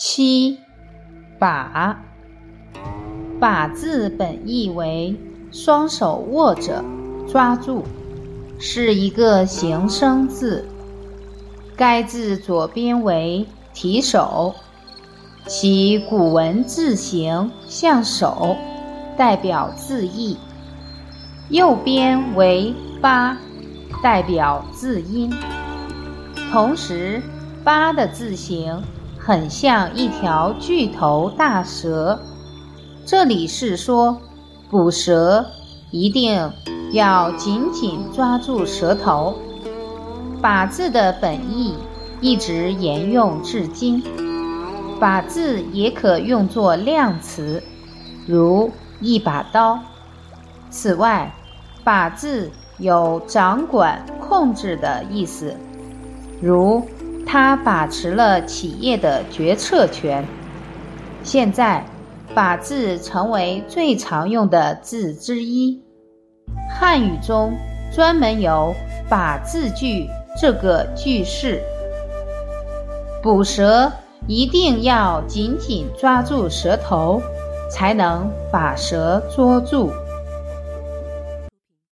七把，把字本意为双手握着、抓住，是一个形声字。该字左边为提手，其古文字形像手，代表字义；右边为八，代表字音。同时，八的字形。很像一条巨头大蛇，这里是说捕蛇一定要紧紧抓住蛇头。把字的本意一直沿用至今，把字也可用作量词，如一把刀。此外，把字有掌管、控制的意思，如。他把持了企业的决策权。现在，把字成为最常用的字之一。汉语中专门有“把字句”这个句式。捕蛇一定要紧紧抓住蛇头，才能把蛇捉住。